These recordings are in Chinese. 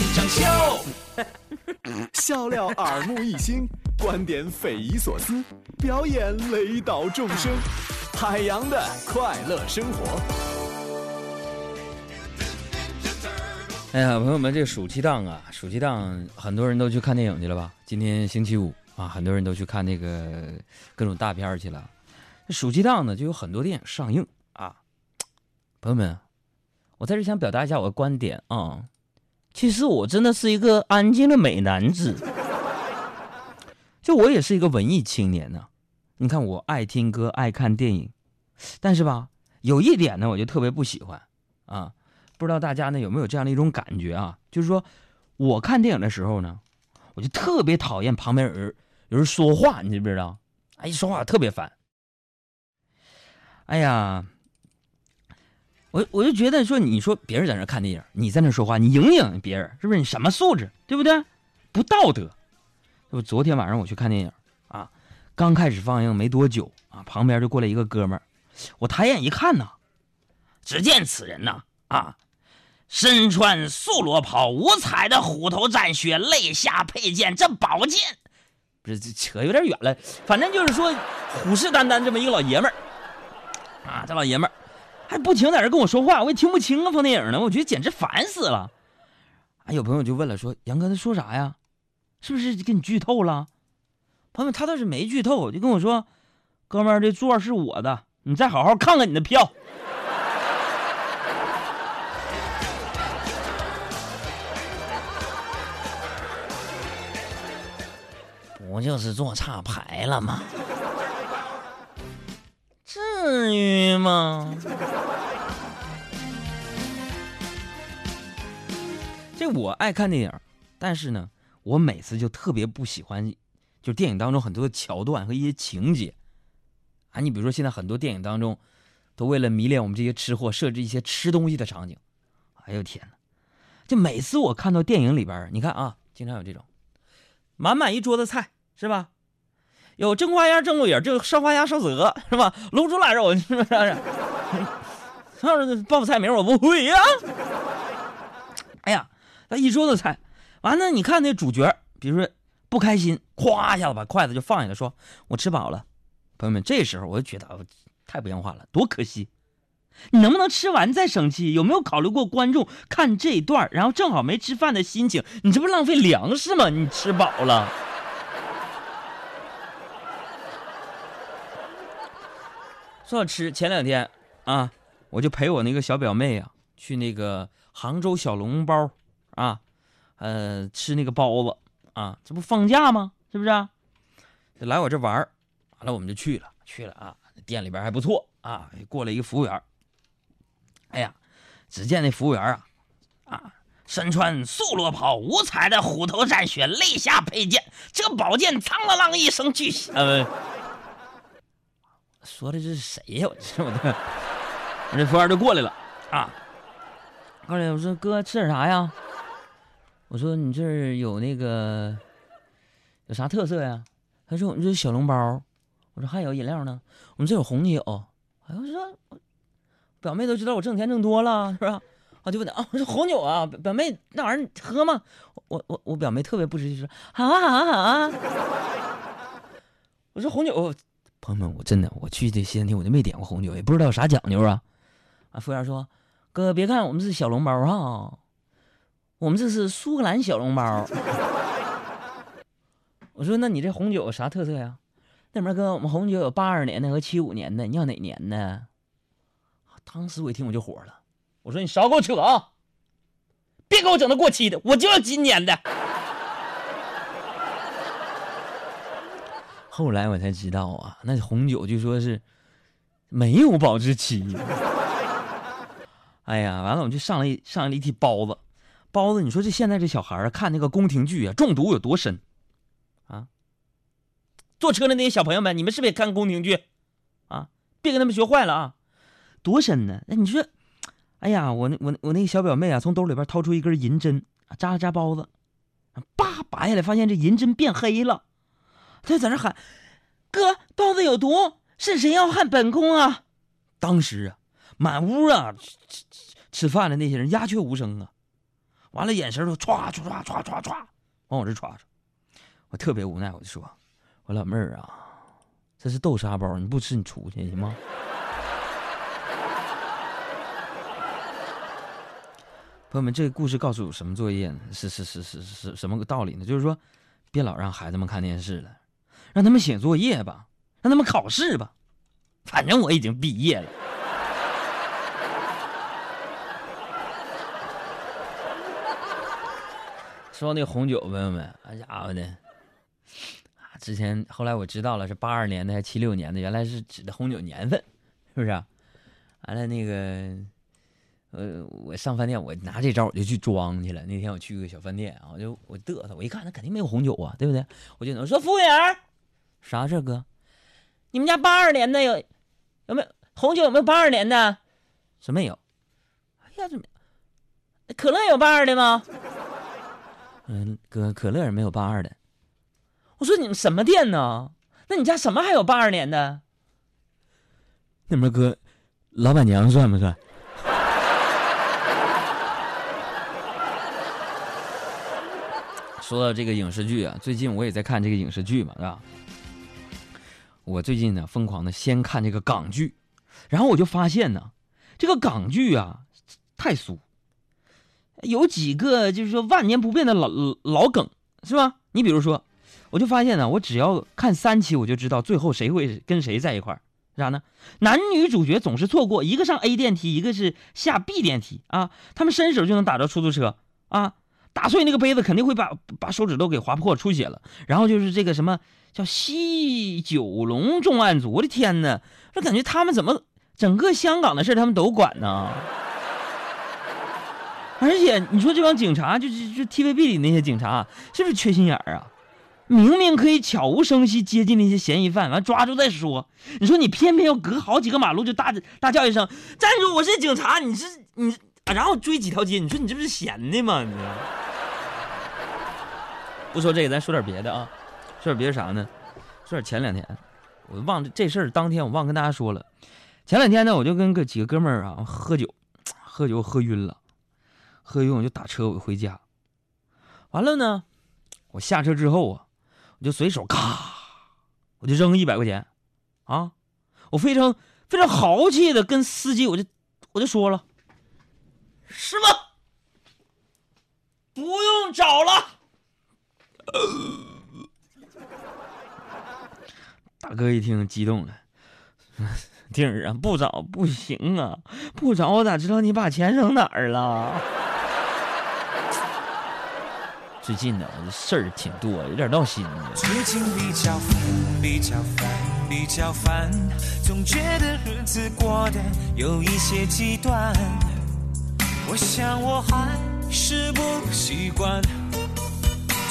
现场秀。笑料耳目一新，观点匪夷所思，表演雷倒众生，海洋的快乐生活。哎呀，朋友们，这暑期档啊，暑期档很多人都去看电影去了吧？今天星期五啊，很多人都去看那个各种大片去了。暑期档呢，就有很多电影上映啊。朋友们，我在这想表达一下我的观点啊。其实我真的是一个安静的美男子，就我也是一个文艺青年呢。你看，我爱听歌，爱看电影，但是吧，有一点呢，我就特别不喜欢啊。不知道大家呢有没有这样的一种感觉啊？就是说，我看电影的时候呢，我就特别讨厌旁边有人有人说话，你知不知道？哎，一说话特别烦。哎呀。我我就觉得说，你说别人在那看电影，你在那说话，你影响别人，是不是？你什么素质，对不对？不道德。我昨天晚上我去看电影啊，刚开始放映没多久啊，旁边就过来一个哥们儿，我抬眼一看呐，只见此人呐啊，身穿素罗袍，五彩的虎头战靴，肋下佩剑，这宝剑，不是这扯有点远了，反正就是说虎视眈眈这么一个老爷们儿啊，这老爷们儿。还不停在这跟我说话，我也听不清啊！放电影呢，我觉得简直烦死了。啊，有朋友就问了，说杨哥他说啥呀？是不是给你剧透了？朋友他倒是没剧透，就跟我说，哥们儿，这座是我的，你再好好看看你的票。不就是坐差排了吗？至于吗？我爱看电影，但是呢，我每次就特别不喜欢，就电影当中很多的桥段和一些情节啊。你比如说，现在很多电影当中，都为了迷恋我们这些吃货，设置一些吃东西的场景。哎呦天哪！就每次我看到电影里边，你看啊，经常有这种满满一桌子菜，是吧？有蒸花鸭、蒸鹿眼，就烧花鸭、烧子鹅，是吧？卤猪腊肉，是不是？是报菜名我不会呀。哎呀，那一桌子菜，完了，你看那主角，比如说不开心，咵一下子把筷子就放下来，说：“我吃饱了。”朋友们，这时候我就觉得太不像话了，多可惜！你能不能吃完再生气？有没有考虑过观众看这一段，然后正好没吃饭的心情？你这不浪费粮食吗？你吃饱了。说到吃，前两天啊，我就陪我那个小表妹啊去那个杭州小笼包啊，呃，吃那个包子啊，这不放假吗？是不是？来我这玩儿，完了我们就去了，去了啊，店里边还不错啊，过来一个服务员哎呀，只见那服务员啊，啊，身穿素罗袍，五彩的虎头战靴，肋下佩剑，这宝剑苍啷啷一声巨响。说的这是谁呀？我这我这，我这服务员就过来了啊！过来，我说哥吃点啥呀？我说你这儿有那个有啥特色呀？他说我们这小笼包。我说还有饮料呢？我们这有红酒。哎，我说表妹都知道我挣钱挣多了是吧？我就问他啊，我说红酒啊，表妹那玩意儿喝吗？我我我表妹特别不识趣说好啊好啊好啊。我说红酒。朋友们，我真的我去这西餐厅，我就没点过红酒，也不知道有啥讲究啊。啊，服务员说：“哥，别看我们是小笼包哈，我们这是苏格兰小笼包。”我说：“那你这红酒啥特色呀？”那边哥，我们红酒有八二年的和七五年的，你要哪年的？当时我一听我就火了，我说：“你少给我扯啊！别给我整那过期的，我就要今年的。”后来我才知道啊，那红酒就说是没有保质期。哎呀，完了，我就上了上了一屉包子，包子，你说这现在这小孩啊，看那个宫廷剧啊，中毒有多深啊？坐车的那些小朋友们，你们是不是也看宫廷剧啊？别跟他们学坏了啊！多深呢？那你说，哎呀，我那我我那个小表妹啊，从兜里边掏出一根银针，扎了扎包子，叭拔下来，发现这银针变黑了。他就在那喊：“哥，包子有毒，是谁要害本宫啊？”当时啊，满屋啊吃吃吃饭的那些人鸦雀无声啊。完了眼神都歘歘歘歘歘歘往我这歘歘，我特别无奈，我就说：“我老妹儿啊，这是豆沙包，你不吃你出去行吗？” 朋友们，这个故事告诉我什么作业呢？是是是是是什么个道理呢？就是说，别老让孩子们看电视了，让他们写作业吧，让他们考试吧，反正我已经毕业了。说那红酒，朋友们，那家伙的啊！之前后来我知道了，是八二年的还是七六年的，原来是指的红酒年份，是不是？完了那个。呃，我上饭店，我拿这招我就去装去了。那天我去个小饭店啊，我就我嘚瑟，我一看那肯定没有红酒啊，对不对？我就能说服务员，啥事哥？你们家八二年的有有没有红酒？有没有八二年的？什么有？哎呀，怎么可乐有八二的吗？嗯，哥，可乐也没有八二的。我说你们什么店呢？那你家什么还有八二年的？那么哥，老板娘算不算？说到这个影视剧啊，最近我也在看这个影视剧嘛，是吧？我最近呢疯狂的先看这个港剧，然后我就发现呢，这个港剧啊太俗，有几个就是说万年不变的老老梗，是吧？你比如说，我就发现呢，我只要看三期，我就知道最后谁会跟谁在一块儿，啥呢？男女主角总是错过，一个上 A 电梯，一个是下 B 电梯啊，他们伸手就能打着出租车啊。打碎那个杯子，肯定会把把手指头给划破出血了。然后就是这个什么叫西九龙重案组，我的天哪！这感觉他们怎么整个香港的事他们都管呢？而且你说这帮警察，就就就 TVB 里那些警察，是不是缺心眼儿啊？明明可以悄无声息接近那些嫌疑犯，完抓住再说。你说你偏偏要隔好几个马路就大大叫一声“站住，我是警察”，你是你，然后追几条街，你说你这不是闲的吗？你。不说这个，咱说点别的啊。说点别的啥呢？说点前两天，我忘这这事儿。当天我忘跟大家说了。前两天呢，我就跟个几个哥们儿啊喝酒，喝酒喝晕了，喝晕我就打车我回家。完了呢，我下车之后啊，我就随手咔，我就扔一百块钱啊。我非常非常豪气的跟司机我就我就说了，师傅不用找了。大哥一听激动了，弟儿啊，不找不行啊，不找我咋知道你把钱扔哪儿了？最近呢，事儿挺多，有点闹心。最近比较烦，比较烦，比较烦，总觉得日子过得有一些极端。我想我还是不习惯。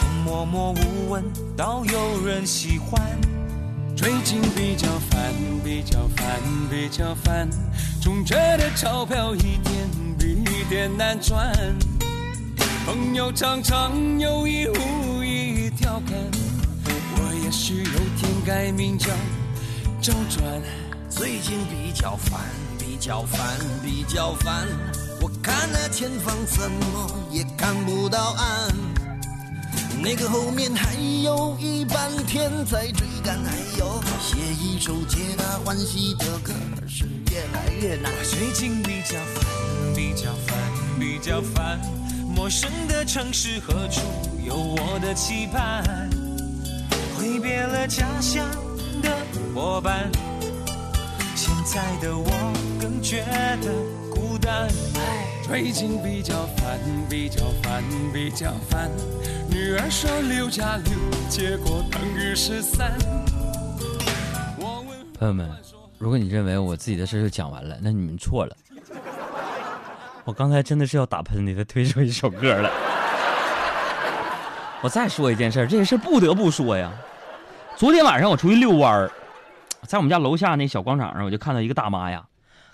从默默无闻，到有人喜欢。最近比较烦，比较烦，比较烦。总觉得钞票一点比一点难赚。朋友常常有意无意调侃，我也许有天改名叫周转。最近比较烦，比较烦，比较烦。我看那前方怎么也看不到岸。那个后面还有一半天在追赶，还有写一首皆大欢喜的歌是越来越难。最近比较烦，比较烦，比较烦。陌生的城市何处有我的期盼？挥别了家乡的伙伴，现在的我更觉得孤单。最近比较烦，比较烦，比较烦。女儿说六加六，结果等于十三。朋友们，如果你认为我自己的事就讲完了，那你们错了。我刚才真的是要打喷嚏，的推出一首歌了。我再说一件事，这件事不得不说呀。昨天晚上我出去遛弯儿，在我们家楼下那小广场上，我就看到一个大妈呀。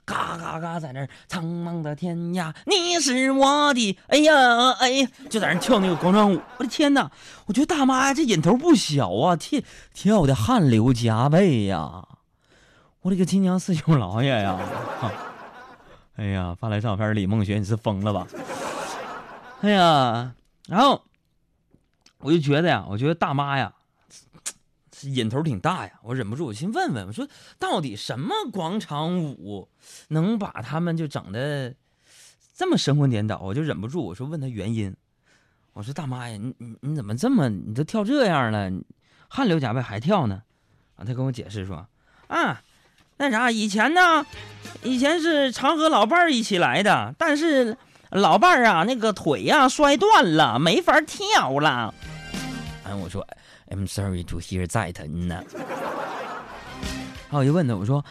嘎嘎嘎，在那儿苍茫的天涯，你是我的，哎呀哎呀，就在那跳那个广场舞。我的天哪，我觉得大妈这瘾头不小啊，跳跳的汗流浃背呀！我的个亲娘四舅老爷呀！哎呀，发来照片，李梦雪，你是疯了吧？哎呀，然后我就觉得呀，我觉得大妈呀，瘾头挺大呀，我忍不住，我先问问，我说到底什么广场舞能把他们就整的这么神魂颠倒？我就忍不住，我说问他原因。我说大妈呀，你你你怎么这么你都跳这样了，汗流浃背还跳呢？啊，他跟我解释说，啊，那啥，以前呢，以前是常和老伴儿一起来的，但是老伴儿啊，那个腿呀摔断了，没法跳了。哎，我说，I'm sorry to hear that 呢。然后我就问他，我说，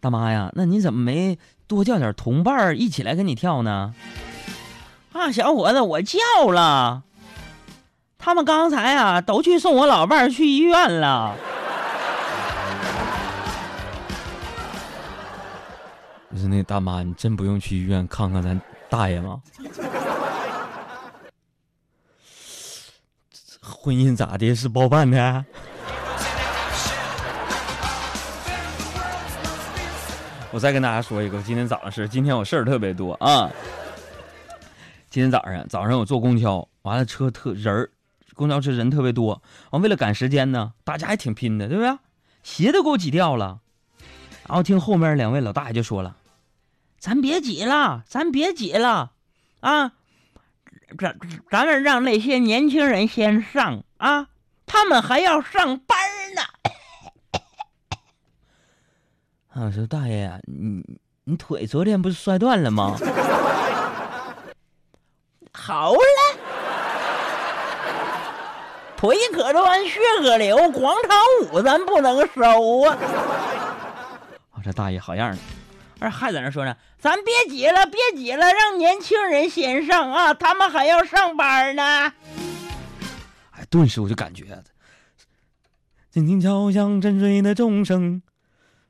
大妈呀，那你怎么没多叫点同伴儿一起来跟你跳呢？啊，小伙子，我叫了，他们刚才啊都去送我老伴儿去医院了。说那大妈，你真不用去医院看看咱大爷吗？婚姻咋的？是包办的？我再跟大家说一个，今天早上是，今天我事儿特别多啊。今天早上，早上我坐公交，完了车特人儿，公交车人特别多。完为了赶时间呢，大家还挺拼的，对不对？鞋都给我挤掉了。然后听后面两位老大爷就说了：“咱别挤了，咱别挤了，啊，咱咱们让那些年轻人先上啊，他们还要上班呢。”啊，我说大爷，你你腿昨天不是摔断了吗？好了，腿可断，血可流，广场舞咱不能收啊！我这大爷好样的，而还在那说呢，咱别挤了，别挤了，让年轻人先上啊，他们还要上班呢。哎，顿时我就感觉，静静敲响沉睡的钟声，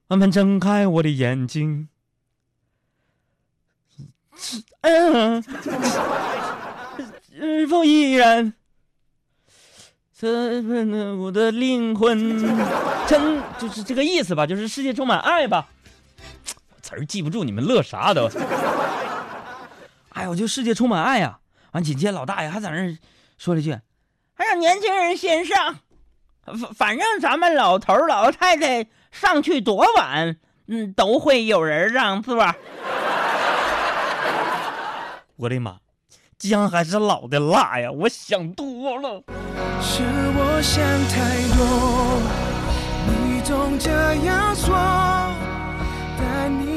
慢慢睁开我的眼睛。嗯。是否依然？这我的灵魂，真就是这个意思吧？就是世界充满爱吧？词儿记不住，你们乐啥都？哎我就世界充满爱呀！完，紧接老大爷还在那说了一句：“还让年轻人先上，反反正咱们老头老太太上去多晚，嗯，都会有人让座。”我的妈！姜还是老的辣呀！我想多了。是我想太多，你总这样说，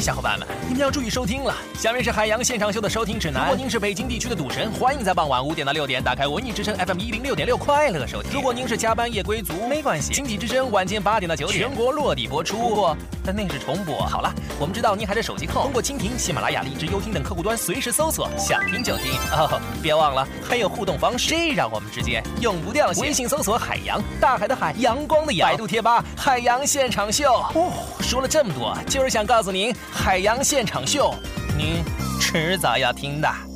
小伙伴们，你们要注意收听了。下面是海洋现场秀的收听指南。如果您是北京地区的赌神，欢迎在傍晚五点到六点打开文艺之声 FM 一零六点六，快乐收听。如果您是加班夜归族，没关系，经济之声晚间八点到九点全国落地播出。不过，但那是重播。好了，我们知道您还是手机控，通过蜻蜓、喜马拉雅、荔枝、优听等客户端随时搜索，想听就听。哦，别忘了还有互动方式，这让我们之间永不掉线。微信搜索海洋，大海的海，阳光的阳。百度贴吧海洋现场秀。哦，说了这么多，就是想告诉您。海洋现场秀，您迟早要听的。